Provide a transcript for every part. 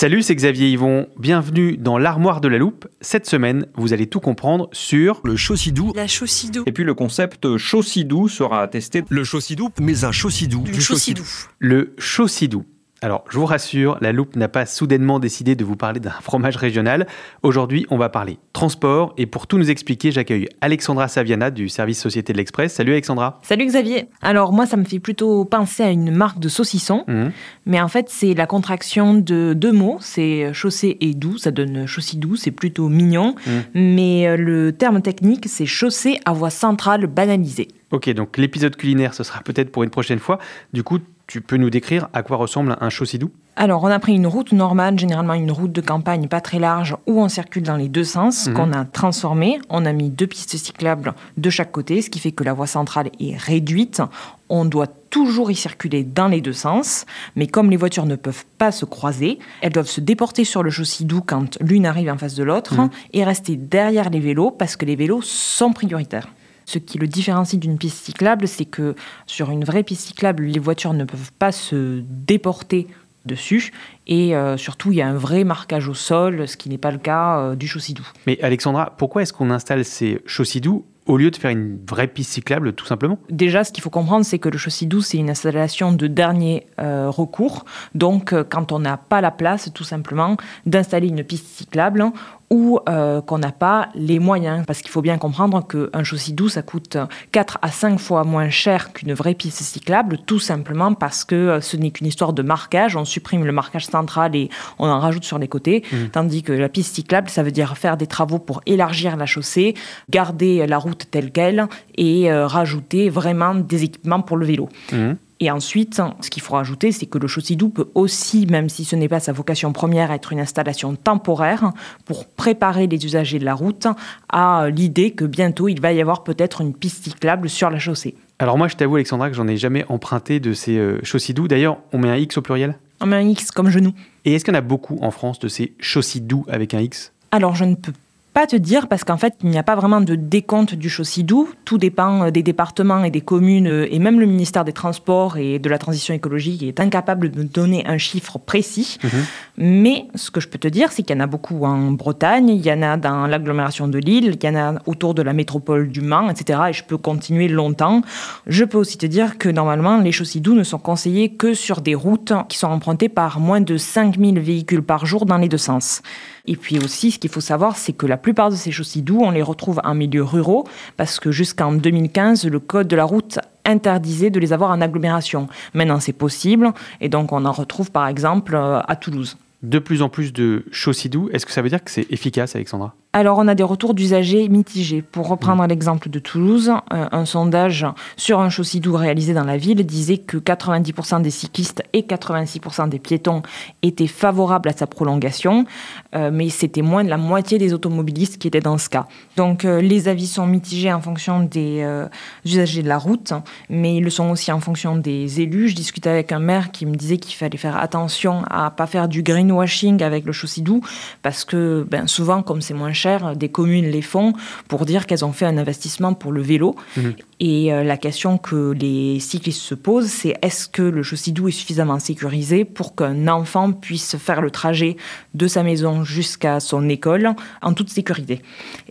Salut, c'est Xavier Yvon. Bienvenue dans l'armoire de la loupe. Cette semaine, vous allez tout comprendre sur Le chausssidou. La. Et puis le concept chaussidou sera testé. Le chausssidou, mais un chausssidou. Du chausssidou. le chaussidou. Alors, je vous rassure, la loupe n'a pas soudainement décidé de vous parler d'un fromage régional. Aujourd'hui, on va parler transport et pour tout nous expliquer, j'accueille Alexandra Saviana du service Société de l'Express. Salut Alexandra. Salut Xavier. Alors moi, ça me fait plutôt penser à une marque de saucisson, Mhm. mais en fait, c'est la contraction de deux mots. C'est chaussée et doux, ça donne chaussidou, c'est plutôt mignon. Mais euh, le terme technique, c'est chaussée à voix centrale banalisée. Ok, donc l'épisode culinaire, ce sera peut-être pour une prochaine fois. Du coup, tu peux nous décrire à quoi ressemble un chaussidou Alors, on a pris une route normale, généralement une route de campagne pas très large, où on circule dans les deux sens, Mhm. qu'on a transformé. On a mis deux pistes cyclables de chaque côté, ce qui fait que la voie centrale est réduite. On doit toujours y circuler dans les deux sens, mais comme les voitures ne peuvent pas se croiser, elles doivent se déporter sur le chaussidou quand l'une arrive en face de l'autre et rester derrière les vélos parce que les vélos sont prioritaires. Ce qui le différencie d'une piste cyclable, c'est que sur une vraie piste cyclable, les voitures ne peuvent pas se déporter dessus. Et euh, surtout, il y a un vrai marquage au sol, ce qui n'est pas le cas euh, du chaussidou. Mais Alexandra, pourquoi est-ce qu'on installe ces chaussidous au lieu de faire une vraie piste cyclable, tout simplement Déjà, ce qu'il faut comprendre, c'est que le chaussidou, c'est une installation de dernier euh, recours. Donc, euh, quand on n'a pas la place, tout simplement, d'installer une piste cyclable ou euh, qu'on n'a pas les moyens. Parce qu'il faut bien comprendre qu'un chaussidou, ça coûte 4 à 5 fois moins cher qu'une vraie piste cyclable, tout simplement parce que ce n'est qu'une histoire de marquage. On supprime le marquage central et on en rajoute sur les côtés. Tandis que la piste cyclable, ça veut dire faire des travaux pour élargir la chaussée, garder la route telle qu'elle et euh, rajouter vraiment des équipements pour le vélo. Mhm. Et ensuite, ce qu'il faut rajouter, c'est que le chaussidou peut aussi, même si ce n'est pas sa vocation première, être une installation temporaire pour préparer les usagers de la route à l'idée que bientôt il va y avoir peut-être une piste cyclable sur la chaussée. Alors moi, je t'avoue, Alexandra, que j'en ai jamais emprunté de ces euh. D'ailleurs, on met un X au pluriel? On met un X comme genou. Et est-ce qu'il y en a beaucoup en France de ces chaussidous avec un X? Alors, je ne peux pas te dire parce qu'en fait, il n'y a pas vraiment de décompte du chaussidou. Tout dépend euh, des départements et des communes euh, et même le ministère des Transports et de la Transition écologique est incapable de donner un chiffre précis. Mais ce que je peux te dire, c'est qu'il y en a beaucoup en Bretagne, il y en a dans l'agglomération de Lille, il y en a autour de la métropole du Mans, etc. Et je peux continuer longtemps. Je peux aussi te dire que normalement, les chaussidous ne sont conseillés que sur des routes qui sont empruntées par moins de 5000 véhicules par jour dans les deux sens. Et puis aussi, ce qu'il faut savoir, c'est que la plupart de ces chaussidous, on les retrouve en milieu ruraux, parce que jusqu'en 2015, le code de la route interdisait de les avoir en agglomération. Maintenant, c'est possible, et donc on en retrouve par exemple euh, à Toulouse. De plus en plus de chaussidous, est-ce que ça veut dire que c'est efficace, Alexandra? Alors, on a des retours d'usagers mitigés. Pour reprendre l'exemple de Toulouse, euh, un sondage sur un chaussidou réalisé dans la ville disait que 90% des cyclistes et 86% des piétons étaient favorables à sa prolongation, euh, mais c'était moins de la moitié des automobilistes qui étaient dans ce cas. Donc, euh, les avis sont mitigés en fonction des usagers de la route, mais ils le sont aussi en fonction des élus. Je discutais avec un maire qui me disait qu'il fallait faire attention à pas faire du greenwashing avec le chaussidou, parce que ben, souvent, comme c'est moins cher, des communes les font pour dire qu'elles ont fait un investissement pour le vélo. Et euh, la question que les cyclistes se posent, c'est est-ce que le Chaussy-Doux est suffisamment sécurisé pour qu'un enfant puisse faire le trajet de sa maison jusqu'à son école en toute sécurité?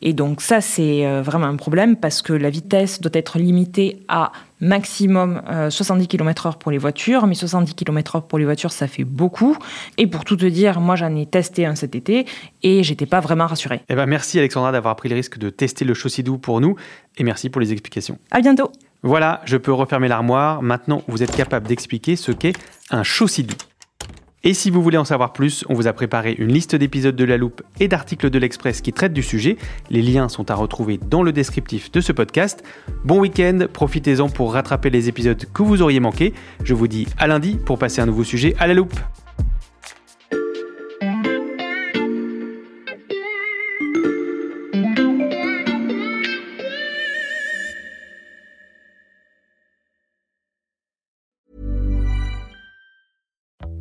Et donc ça, c'est euh, vraiment un problème parce que la vitesse doit être limitée à maximum 70 km/h pour les voitures, mais 70 km/h pour les voitures, ça fait beaucoup. Et pour tout te dire, moi j'en ai testé un cet été et j'étais pas vraiment rassurée. Eh ben merci Alexandra d'avoir pris le risque de tester le Chaussy-Doux pour nous et merci pour les explications. À bientôt. Voilà, je peux refermer l'armoire. Maintenant, vous êtes capable d'expliquer ce qu'est un Chaussy-Doux. Et si vous voulez en savoir plus, on vous a préparé une liste d'épisodes de La Loupe et d'articles de l'Express qui traitent du sujet. Les liens sont à retrouver dans le descriptif de ce podcast. Bon week-end, profitez-en pour rattraper les épisodes que vous auriez manqués. Je vous dis à lundi pour passer un nouveau sujet à La Loupe.